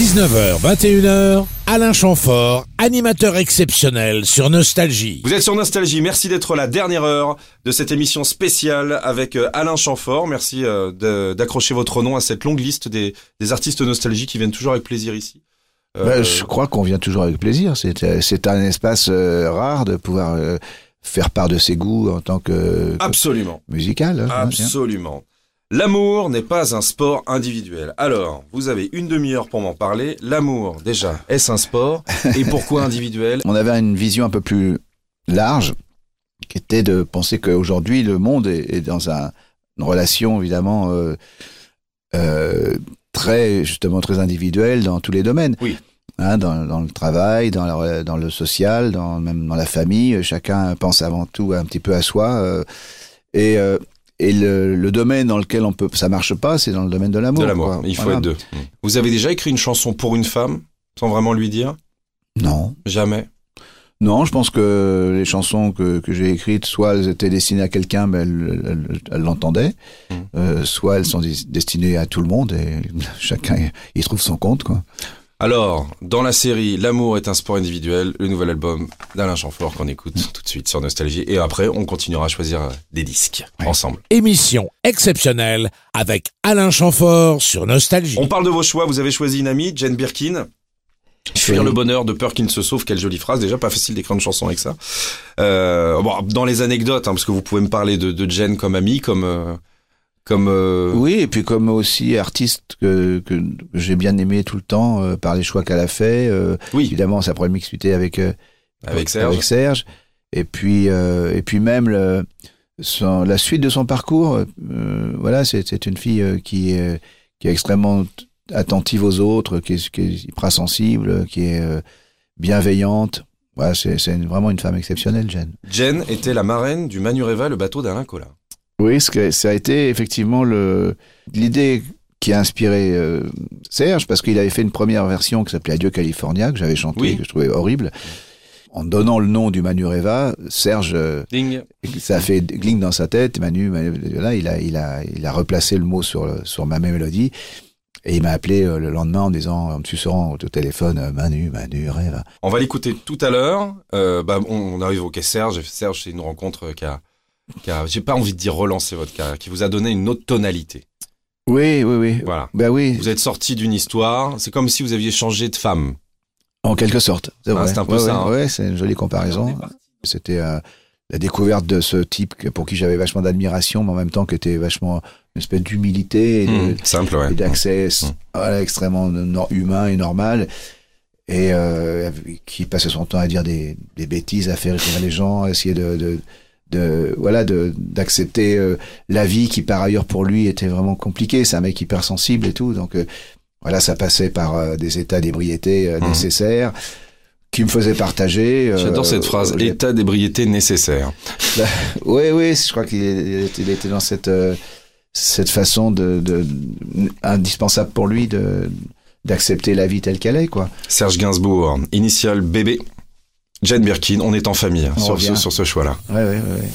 19h, 21h, Alain Chamfort, animateur exceptionnel sur Nostalgie. Vous êtes sur Nostalgie, merci d'être la dernière heure de cette émission spéciale avec euh, Alain Chamfort. Merci euh, d'accrocher votre nom à cette longue liste des, des artistes Nostalgie qui viennent toujours avec plaisir ici. Euh, Bah, je crois qu'on vient toujours avec plaisir. C'est euh, un espace euh, rare de pouvoir euh, faire part de ses goûts en tant que, que Absolument, musical. hein, hein, absolument. L'amour n'est pas un sport individuel. Alors, vous avez une demi-heure pour m'en parler. L'amour, déjà, est-ce un sport Et pourquoi individuel? On avait une vision un peu plus large, qui était de penser qu'aujourd'hui le monde est, est dans un- une relation évidemment euh, euh, très justement très individuelle dans tous les domaines. Oui. Hein, dans, dans le travail, dans, la- dans le social, dans, même dans la famille, chacun pense avant tout un petit peu à soi. euh, et euh, et le, le domaine dans lequel on peut, ça marche pas, c'est dans le domaine de l'amour. De l'amour, il faut Voilà. être deux. Vous avez déjà écrit une chanson pour une femme, sans vraiment lui dire? Non, Jamais? Non, je pense que les chansons que, que j'ai écrites, soit elles étaient destinées à quelqu'un, mais elle, l'entendait, Mm. euh, soit elles sont des- destinées à tout le monde et chacun y trouve son compte. Quoi. Alors, dans la série L'amour est un sport individuel, le nouvel album d'Alain Chamfort qu'on écoute tout de suite sur Nostalgie. Et après, on continuera à choisir euh, des disques ensemble. Émission exceptionnelle avec Alain Chamfort sur Nostalgie. On parle de vos choix. Vous avez choisi une amie, Jane Birkin. Fuir le bonheur de peur qu'il ne se sauve. Quelle jolie phrase. Déjà, pas facile d'écrire une chanson avec ça. Euh, bon, dans les anecdotes, hein, parce que vous pouvez me parler de, de Jane comme amie, comme... euh, comme euh, Oui, et puis comme aussi artiste que, que j'ai bien aimé tout le temps euh, par les choix qu'elle a fait. euh, oui, évidemment, sa première mixité avec avec Serge. avec Serge. Et puis, et puis même le, son- la suite de son parcours. voilà, c'est une fille qui est, qui est extrêmement attentive aux autres, qui est, qui est hyper sensible, qui est bienveillante. Voilà, c'est vraiment une femme exceptionnelle, Jeanne. Jane était la marraine du Manureva, le bateau d'Alain Collat. Oui, ça a été effectivement l'idée qui a inspiré euh, Serge, parce qu'il avait fait une première version qui s'appelait Adieu California, que j'avais chanté, Oui. que je trouvais horrible. En donnant le nom du Manureva, Serge euh, Ding. ça a fait gling dans sa tête. Manu, Manu, là, il a, il a, il a replacé le mot sur, le- sur ma même mélodie. Et il m'a appelé euh, le lendemain en me disant, en me susurrant au téléphone, euh, Manu, Manu, rêve. On va l'écouter tout à l'heure. Euh, bah, on, on a évoqué Serge. Serge, c'est une rencontre qui a, qui a j'ai pas envie de dire relancer votre carrière, qui vous a donné une autre tonalité. Oui, oui, oui. Voilà. Ben oui, Vous êtes sorti d'une histoire. C'est comme si vous aviez changé de femme. en quelque sorte. C'est Ah, vrai. c'est un peu Ouais, ça, ouais, hein. ouais, c'est une jolie comparaison. C'était euh, la découverte de ce type que- pour qui j'avais vachement d'admiration, mais en même temps qui était vachement une espèce d'humilité et de- Mmh, simple, ouais. et d'accès Mmh. voilà, extrêmement no- humain et normal et euh, qui passait son temps à dire des, des bêtises, à faire rire les gens, à essayer de, de, de voilà de d'accepter euh, la vie qui par ailleurs pour lui était vraiment compliquée. C'est un mec hypersensible et tout, donc euh, voilà ça passait par euh, des états d'ébriété Mmh. nécessaires qui me faisaient partager. J'adore cette phrase. État d'ébriété nécessaire. oui, oui, je crois qu'il était, dans cette, cette façon de, de, indispensable pour lui de, d'accepter la vie telle qu'elle est, quoi. Serge Gainsbourg, initial bébé. Jane Birkin, on est en famille hein, On sur ce, revient. sur ce choix-là. Ouais, ouais. ouais.